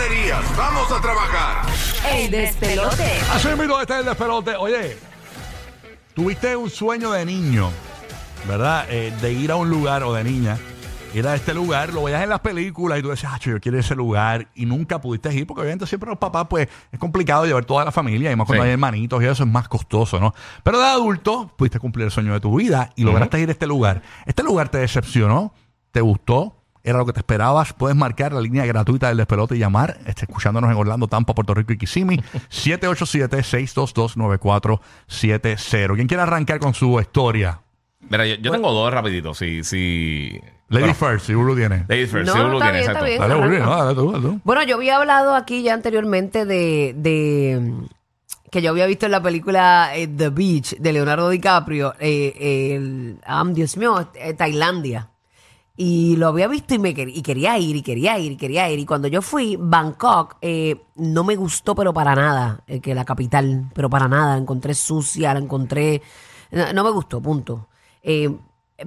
monerías. Vamos a trabajar. El despelote. Así mismo este es el despelote. Oye, tuviste un sueño de niño, ¿verdad? Eh, de ir a un lugar o de niña. Ir a este lugar, lo veías en las películas y tú decías, ah, yo quiero ese lugar y nunca pudiste ir porque obviamente siempre los papás, pues es complicado llevar toda la familia y más cuando Sí. hay hermanitos y eso es más costoso, ¿no? Pero de adulto pudiste cumplir el sueño de tu vida y lograste ir a este lugar. ¿Este lugar te decepcionó? ¿Te gustó? ¿Era lo que te esperabas? Puedes marcar la línea gratuita del despelote y llamar. Está escuchándonos en Orlando, Tampa, Puerto Rico y Kissimmee. 787-622-9470. ¿Quién quiere arrancar con su historia? Mira, yo, yo tengo dos rapiditos. Si, si... Lady Bueno, first, si Ulu tiene. Ladies first. No, si uno lo está tiene, bien, exacto. Dale, no, dale tú, dale tú. Bueno, yo había hablado aquí ya anteriormente de, de que yo había visto en la película eh, The Beach de Leonardo DiCaprio, eh, el, ah, Dios mío, eh, Tailandia. Y lo había visto y me quer- y quería ir, y quería ir, y quería ir. Y cuando yo fui, Bangkok, eh, no me gustó, pero para nada, eh, que la capital, pero para nada. La encontré sucia, la encontré. No, me gustó, punto. Eh,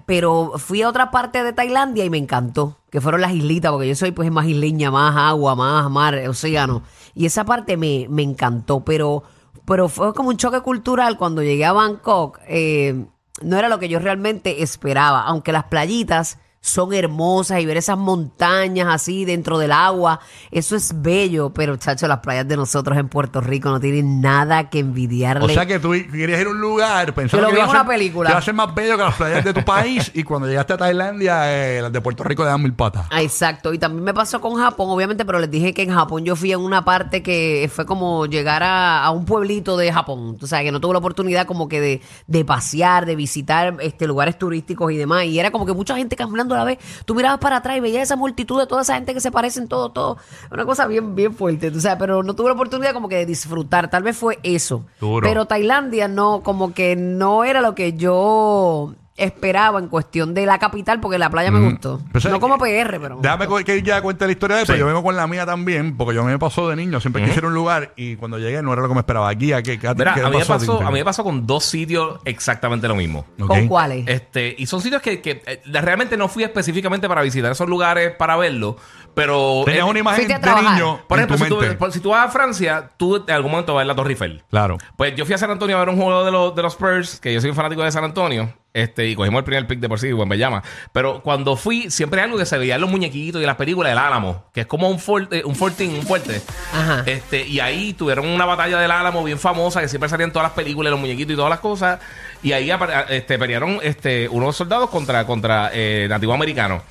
pero fui a otra parte de Tailandia y me encantó, que fueron las islitas, porque yo soy pues más isleña, más agua, más mar, océano. Y esa parte me, me encantó, pero, pero fue como un choque cultural cuando llegué a Bangkok. eh, no era lo que yo realmente esperaba, aunque las playitas son hermosas y ver esas montañas así dentro del agua, eso es bello, pero chacho, las playas de nosotros en Puerto Rico no tienen nada que envidiarle. O sea que tú querías ir a un lugar pensando lo que iba en a ser- una película. que iba a ser más bello que las playas de tu país y cuando llegaste a Tailandia, eh, las de Puerto Rico le dan mil patas. Ah, Exacto, y también me pasó con Japón, obviamente, pero les dije que en Japón yo fui en una parte que fue como llegar a, a un pueblito de Japón, tú sabes, que no tuve la oportunidad como que de, de pasear, de visitar este lugares turísticos y demás, y era como que mucha gente caminando a la vez, tú mirabas para atrás y veías esa multitud de toda esa gente que se parecen todo, todo, una cosa bien, bien fuerte, tú sabes, pero no tuve la oportunidad como que de disfrutar, tal vez fue eso, Duro. pero Tailandia no, como que no era lo que yo esperaba en cuestión de la capital, porque la playa me gustó, Pues, no como PR, pero... me Déjame gustó. que ya cuente la historia de pero Sí. yo vengo con la mía también, porque yo a mí me pasó de niño, siempre quise ir a un lugar y cuando llegué no era lo que me esperaba. Aquí, aquí, ¿qué, Mira, qué a mí, me pasó a mí me pasó con dos sitios exactamente lo mismo. ¿Con cuáles? Este, y son sitios que, que, eh, realmente no fui específicamente para visitar esos lugares para verlos, pero... Tenías eh, una imagen de trabajar. niño Por ejemplo, si tú, por- si tú vas a Francia, tú en algún momento vas a ver la Torre Eiffel. Claro. Pues yo fui a San Antonio a ver un juego de los, de los Spurs, que yo soy un fanático de San Antonio, este, y cogimos el primer pick de por sí, buen Bellama. Pero cuando fui, siempre hay algo que se veía en los muñequitos y en las películas del Álamo, que es como un fuerte, un fortín, un fuerte. Ajá. Este, y ahí tuvieron una batalla del Álamo bien famosa, que siempre salían todas las películas, los muñequitos y todas las cosas. Y ahí este, pelearon este, unos soldados contra, contra eh, nativos americanos.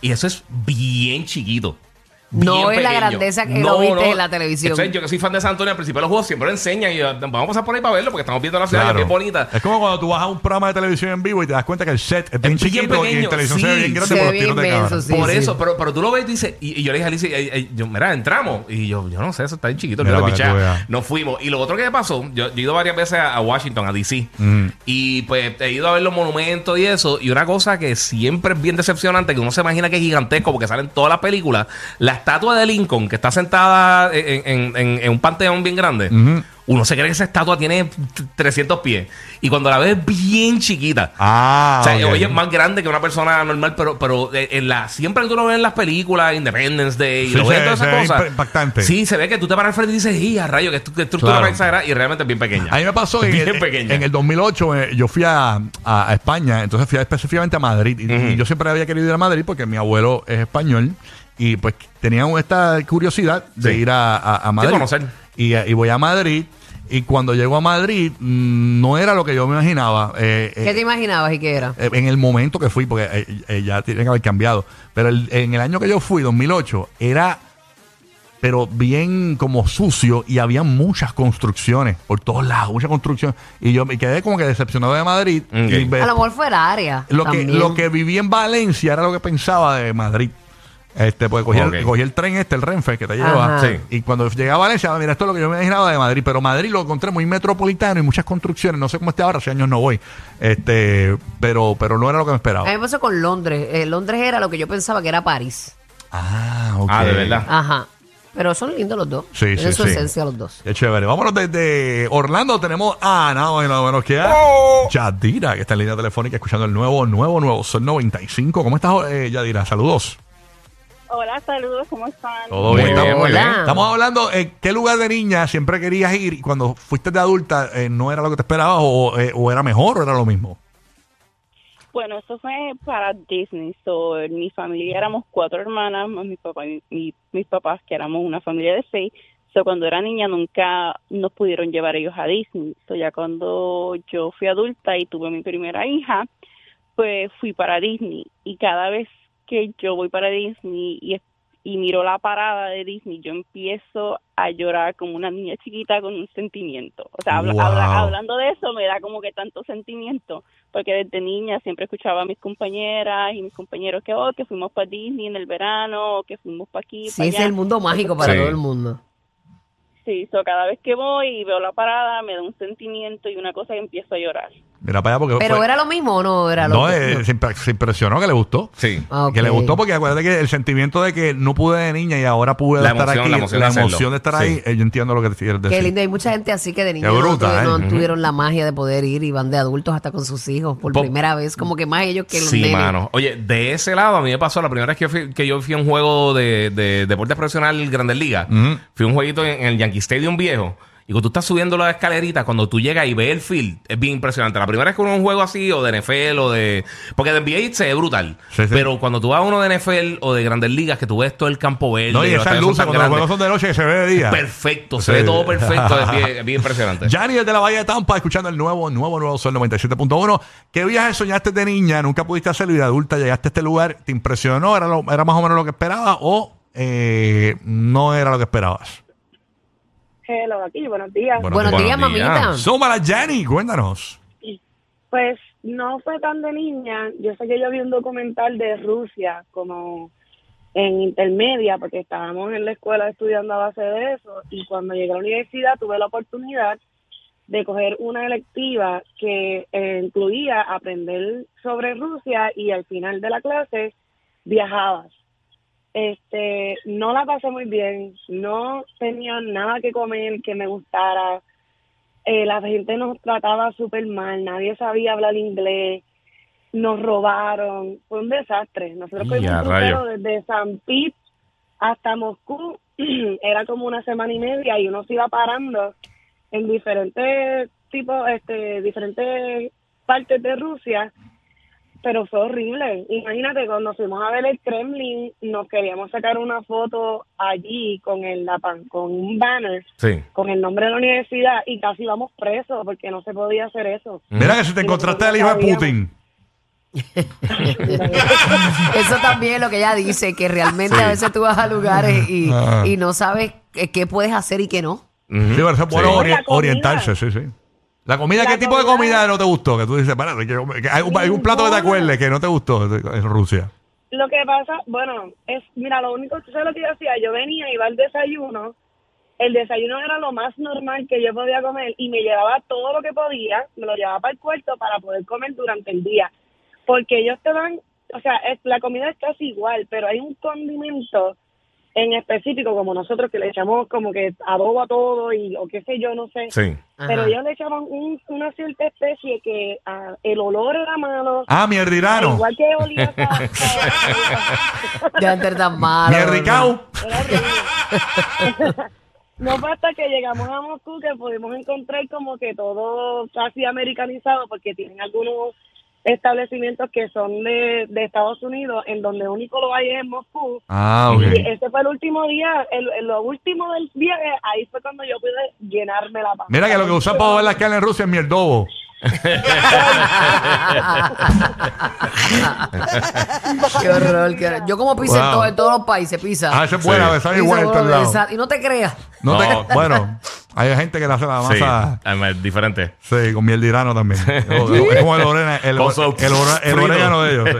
Y eso es bien chiquito. No es la pequeño. grandeza que lo viste en la televisión. Entonces, yo que soy fan de San Antonio, al principio de los juegos siempre lo enseñan y yo, vamos a pasar por ahí para verlo porque estamos viendo la ciudad que Claro. es bien bonita. Es como cuando tú vas a un programa de televisión en vivo y te das cuenta que el set es bien Es bien chiquito y en pequeño, televisión se ve bien grande Se por los tiros de cámara. sí. por eso, pero, pero tú lo ves y dices, y, y yo le dije a Alicia, eh, yo, mira, entramos. Y yo, yo no sé, eso está bien chiquito. Mira, que veas. Nos fuimos. Y lo otro que me pasó, yo, yo he ido varias veces a, a Washington, a DC. Mm. Y pues he ido a ver los monumentos y eso. Y una cosa que siempre es bien decepcionante, que uno se imagina que es gigantesco porque salen todas las películas. La estatua de Lincoln, que está sentada en, en- en- en un panteón bien grande. Uno se cree que esa estatua tiene t- 300 pies. Y cuando la ves es bien chiquita. Ah, O sea, ok. oye, es más grande que una persona normal, pero, pero eh, en la, siempre que tú lo ves en las películas, Independence Day, y Sí, lo ves se- en todas esas cosas. imp- impactante. Sí, se ve que tú te paras al frente y dices, ¡y a rayo! Que, estructura Claro. exagerada! Y realmente es bien pequeña. A mí me pasó en, bien el, pequeña. en el 2008, eh, yo fui a, a- a España, entonces fui a- específicamente a Madrid. Y, y yo siempre había querido ir a Madrid porque mi abuelo es español y pues tenía esta curiosidad de Sí. ir a, a- a Madrid. conocer. Y, eh, y voy a Madrid y cuando llego a Madrid mm, no era lo que yo me imaginaba. eh, eh, ¿Qué te imaginabas y qué era? eh, en el momento que fui, porque eh, eh, ya tiene que haber cambiado. Pero el- en el año que yo fui, 2008, era pero bien como sucio y había muchas construcciones por todos lados, muchas construcciones. Y yo me quedé como que decepcionado de Madrid. Ok. Y ve- A lo mejor fue el área. lo, que, también. lo que viví en Valencia era lo que pensaba de Madrid. Este, pues cogí, Ok. el, cogí el tren este, el Renfe, que te lleva. Ajá. Sí. Y cuando llegué a Valencia, mira, esto es lo que yo me imaginaba de Madrid. Pero Madrid lo encontré muy metropolitano y muchas construcciones. No sé cómo esté ahora, hace años no voy. Este, pero, pero no era lo que me esperaba. A mí me pasó con Londres. Eh, Londres era lo que yo pensaba que era París. Ah, ok. Ah, de verdad. Ajá. Pero son lindos los dos. Sí, Tienen sí, su sí. esencia los dos. Qué chévere. Vámonos desde Orlando. Tenemos a nada más y nada menos que a Yadira, que está en línea telefónica escuchando el nuevo, nuevo, nuevo Sol 95. ¿Cómo estás, eh, Yadira? Saludos. Hola, saludos, ¿cómo están? Todo bien, estamos, estamos hablando, ¿en qué lugar de niña siempre querías ir y cuando fuiste de adulta eh, no era lo que te esperabas o, eh, o era mejor o era lo mismo? Bueno, esto fue para Disney. So, en mi familia éramos cuatro hermanas, más mi papá y mi- mis papás, que éramos una familia de seis. So, cuando era niña nunca nos pudieron llevar ellos a Disney. So, ya cuando yo fui adulta y tuve mi primera hija, pues fui para Disney. Y cada vez que yo voy para Disney y, y miro la parada de Disney, yo empiezo a llorar como una niña chiquita con un sentimiento. O sea, habla- Wow. habla- hablando de eso me da como que tanto sentimiento, porque desde niña siempre escuchaba a mis compañeras y mis compañeros que, oh, que fuimos para Disney en el verano, o que fuimos para aquí, Sí, es allá. el mundo mágico para Sí. todo el mundo. Sí, so cada vez que voy y veo la parada me da un sentimiento y una cosa y empiezo a llorar. Mira para allá porque ¿Pero fue- era lo mismo o no era lo no, mismo? eh, se, impre- se impresionó que le gustó. Sí. Ah, ok. Que le gustó porque acuérdate que el sentimiento de que no pude de niña y ahora pude La estar emoción, aquí, la emoción de hacerlo. de estar Sí. ahí, eh, yo entiendo lo que quieres decir. Qué lindo, hay mucha gente así que de niños Qué no, bruta, tuvi- ¿eh? no tuvieron la magia de poder ir y van de adultos hasta con sus hijos por Po- primera vez, como que más ellos que los Sí, nenes. mano. Oye, de ese lado a mí me pasó la primera vez que yo fui, que yo fui a un juego de, de deporte profesional Grandes Ligas. Fui a un jueguito en, en el Yankee Stadium viejo. Y cuando tú estás subiendo la escalerita, cuando tú llegas y ves el field, es bien impresionante. La primera vez que uno un juego así, o de NFL, o de. Porque de NBA se ve brutal. Sí, sí. Pero cuando tú vas a uno de NFL o de Grandes Ligas, que tú ves todo el campo verde. No, y esas luces, cuando los juegos son de noche, se ve de día. Perfecto, se Sí. ve todo perfecto. es bien, es bien impresionante. Yanni desde la Bahía de Tampa, escuchando el nuevo, nuevo, nuevo Sol 97.1. ¿Qué viaje soñaste de niña? ¿Nunca pudiste hacerlo y de adulta llegaste a este lugar? ¿Te impresionó? ¿Era, lo- era más o menos lo que esperabas o eh, no era lo que esperabas? Hello, aquí, buenos días. Bueno, Buenos Buenos días, mamita. Súmala, Yanni, cuéntanos. Pues no fue tan de niña. Yo sé que yo vi un documental de Rusia como en intermedia, porque estábamos en la escuela estudiando a base de eso, y cuando llegué a la universidad tuve la oportunidad de coger una electiva que eh, incluía aprender sobre Rusia y al final de la clase viajabas. Este, no la pasé muy bien, no tenía nada que comer que me gustara, eh, la gente nos trataba súper mal, nadie sabía hablar inglés, nos robaron, fue un desastre. Nosotros rayo. desde San Pete hasta Moscú, era como una semana y media y uno se iba parando en diferentes tipos, este, diferentes partes de Rusia, pero fue horrible. Imagínate, cuando fuimos a ver el Kremlin, nos queríamos sacar una foto allí con el la pan- con un banner Sí. con el nombre de la universidad y casi vamos presos porque no se podía hacer eso. Mira que si te encontraste al hijo de. Putin. Eso también es lo que ella dice, que realmente Sí. a veces tú vas a lugares y, Ah. y no sabes qué, puedes hacer y qué no. Sí, pero eso es bueno Sí. ori- La comida. orientarse, sí, sí. La comida, La ¿qué tipo de comida- no te gustó? Que tú dices, espérate, que- que hay, un, hay un plato que te acuerdes que no te gustó en Rusia. Lo que pasa, bueno, es, mira, lo único, ¿tú sabes lo que yo hacía? Yo venía, iba al desayuno, el desayuno era lo más normal que yo podía comer y me llevaba todo lo que podía, me lo llevaba para el cuarto para poder comer durante el día. Porque ellos te dan, o sea, es- la comida es casi igual, pero hay un condimento en específico como nosotros que le echamos como que adobo a todo y o qué sé yo, no sé. Sí. Pero ellos le echaban un- una cierta especie que ah, el olor era malo. Ah, mierdirano. Igual que olía esa- Ya tan malo. Mierricao. era horrible. No fue hasta que llegamos a Moscú que pudimos encontrar como que todo casi americanizado porque tienen algunos establecimientos que son de, de Estados Unidos en donde único lo hay es en Moscú. Ah, ok. Y ese fue el último día, el, el- lo último del viaje, ahí fue cuando yo pude llenarme la panza. Mira que lo que usan para ver las carnes en Rusia es mierdobo. Qué horror. qué horror. Yo como pizza en, Wow. todo- en todos los países, pizza. Ah, esa es buena, Sí. esa es Pizza, igual en todos bueno, lados. esa- Y no te creas. No te- No. bueno, hay gente que le hace la Sí. masa Además, diferente. sí, con mierdirano también. es como el, orena- el, Con el, su el ora- el frito. orégano de ellos. sí.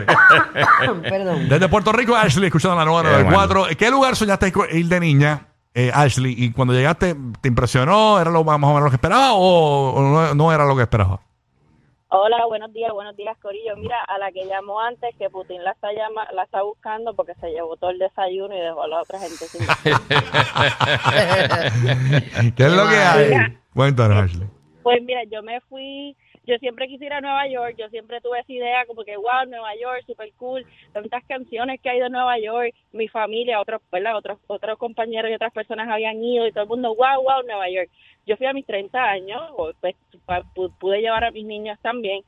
Perdón. Desde Puerto Rico, Ashley, escuchando la nueva Qué 94. ¿Qué lugar soñaste ir de niña, eh, Ashley? Y cuando llegaste, ¿te impresionó? ¿Era lo más o menos lo que esperaba o, o no, no era lo que esperaba? Hola, buenos días, buenos días, Corillo. Mira, a la que llamó antes, que Putin la está llama, la está buscando porque se llevó todo el desayuno y dejó a la otra gente sin ¿Qué es lo que hay? Mira. Cuéntanos, Ashley. Pues mira, yo me fui, yo siempre quise ir a Nueva York, yo siempre tuve esa idea como que, wow, Nueva York, super cool, tantas canciones que hay de Nueva York, mi familia, otros, ¿verdad? Otros, otros compañeros y otras personas habían ido y todo el mundo, wow, wow, Nueva York. Yo fui a mis 30 años, pues, pude llevar a mis niños también.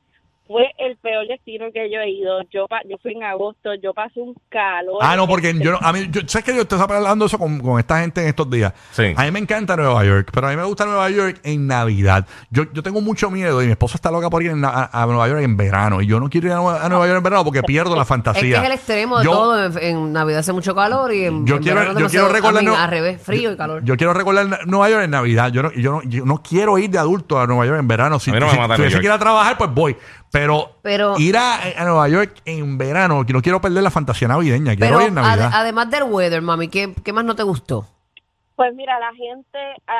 Fue el peor destino que yo he ido. Yo pa- yo fui en agosto, yo pasé un calor. Ah, no, porque yo, no- a mí, yo, ¿sabes que yo estoy hablando eso con, con esta gente en estos días? Sí. A mí me encanta Nueva York, pero a mí me gusta Nueva York en Navidad. Yo, yo tengo mucho miedo y mi esposa está loca por ir en na- a, a Nueva York en verano. Y yo no quiero ir a, Nue- a Nueva York en verano porque pierdo la Es que fantasía. es el extremo de Yo- todo. En, en Navidad hace mucho calor y en, Yo en quiero, verano yo quiero demasiado- recordar Nue- al revés, frío y calor. Yo quiero recordar Na- Nueva York en Navidad. Yo no, yo no, yo no quiero ir de adulto a Nueva York en verano. Si, A mí no me si, mata si Nueva York. trabajar, pues voy. Pero, Pero- ir a, a Nueva York en verano, que no quiero perder la fantasía navideña. Quiero Pero ir en Navidad. ade- además del weather, mami, ¿qué, ¿qué más no te gustó? Pues mira, la gente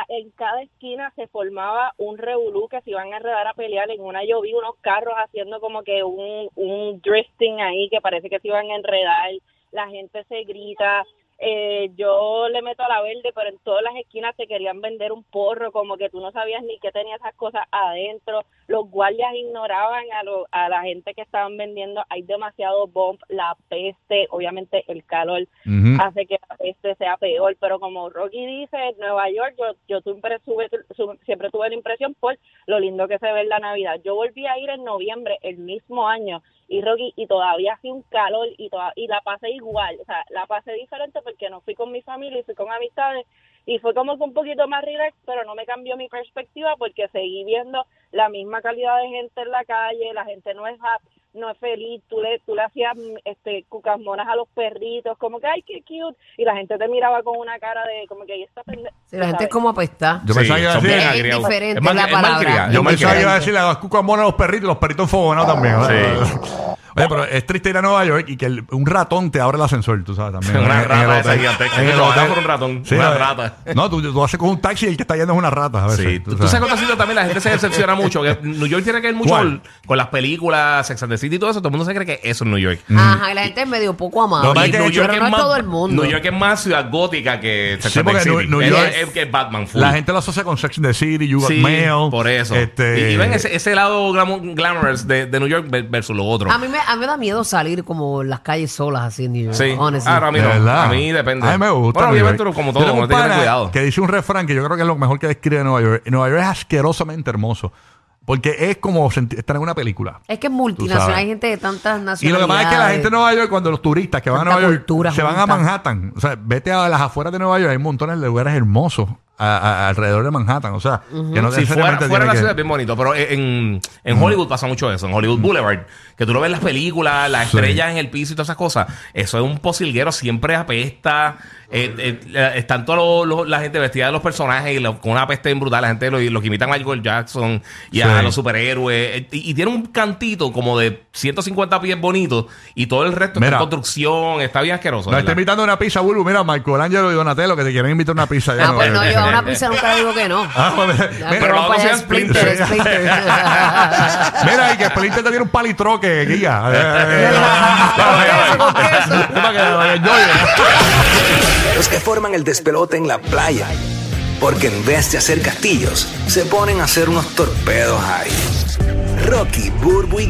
en cada esquina se formaba un revolú que se iban a enredar a pelear. En una yo vi unos carros haciendo como que un, un drifting ahí que parece que se iban a enredar. La gente se grita. Eh, yo le meto a la verde, pero en todas las esquinas te querían vender un porro, como que tú no sabías ni qué tenía esas cosas adentro. Los guardias ignoraban a, lo- a la gente que estaban vendiendo. Hay demasiado bomb, la peste, obviamente el calor hace que este sea peor. Pero como Rocky dice, Nueva York, yo, yo siempre, tuve, su- siempre tuve la impresión por lo lindo que se ve en la Navidad. Yo volví a ir en noviembre, el mismo año, y Rocky, y todavía hacía un calor y, toda- y la pasé igual. O sea, la pasé diferente porque no fui con mi familia y fui con amistades. Y fue como que un poquito más relax, pero no me cambió mi perspectiva porque seguí viendo la misma calidad de gente en la calle, la gente no es happy, no es feliz, tú le, tú le hacías mm, este cucas monas a los perritos, como que ay qué cute, y la gente te miraba con una cara de como que ahí está pendeja. Si la gente es como apesta. Yo pensaba que iba a son decir- Es indiferente Es mal- la palabra. es Yo pensaba que iba a decir las cucas monas a los perritos y los perritos enfogonados también. ¿verdad? Sí. Oye, pero es triste ir a Nueva York y que el- un ratón te abre el ascensor, tú sabes, también. Una En- en rata esa hotel. gigantesca, En que el te bajan hotel. por un ratón, Sí, una no, rata. No, tú, tú haces con un taxi y el que está yendo es una rata. A veces, Sí, tú, tú sabes que otro sitio también la gente se decepciona mucho. Que New York tiene que ver mucho ¿Cuál? con, con las películas, Sex and the City y todo eso. Todo el mundo se cree que eso es New York. Ajá, y la gente es medio poco amable. Lo que pasa es que pero New York no es todo el mundo. New York es más ciudad gótica que Sex Sí, and the porque City. New- New Es- York- es, que es Batman full. La gente lo asocia con Sex and the City, You Got Sí, Mail. por eso. Este, Y, y ven ese, ese lado glamorous de, de New York ver- versus lo otro. A mí, me, a mí me da miedo salir como en las calles solas así en New York. Sí. honestly. Ahora, a mí de no. verdad. A mí depende. A mí me gusta. Bueno, New obviamente, York. como Yo todo, tengo uno un tiene que tener pana cuidado. Que dice un refrán que yo creo que es lo mejor que describe Nueva York. Nueva York es asquerosamente hermoso. Porque es como senti- estar en una película. Es que es Tú multinacional, sabes. hay gente de tantas Y nacionalidades. lo que pasa es que la gente de Nueva York, cuando los turistas que van a Tanta Nueva York, cultura se van a junta. Manhattan. O sea, vete a las afueras de Nueva York, hay montones de lugares hermosos a- a- alrededor de Manhattan. O sea, que no Si fuera, necesariamente fuera tiene la que- ciudad es bien bonito, pero en, en Hollywood pasa mucho eso, en Hollywood Boulevard, que tú lo ves en las películas, las Sí. estrellas en el piso y todas esas cosas, eso es un posilguero, siempre apesta, eh, eh, están toda la gente vestida de los personajes y lo- con una peste bien brutal, la gente lo, lo que imitan a Michael Jackson y a Sí. los superhéroes, eh, y, y tiene un cantito como de 150 pies bonito y todo el resto Mira. está en construcción, está bien asqueroso. Nos está invitando a una pizza, Bulu. Mira, Michelangelo y Donatello que te quieren invitar a una pizza. Ah, pues no, yo a una pizza nunca digo que no. Ah, pues, Ya, pero vamos no para sean Splinter, Splinter. Splinter. Mira, y que Splinter te tiene un palitroque, guía. Eh, eh, eh, Con queso, con queso. para que lo enjoye. Los que forman el despelote en la playa. Porque en vez de hacer castillos, se ponen a hacer unos torpedos ahí. Rocky, Burbu y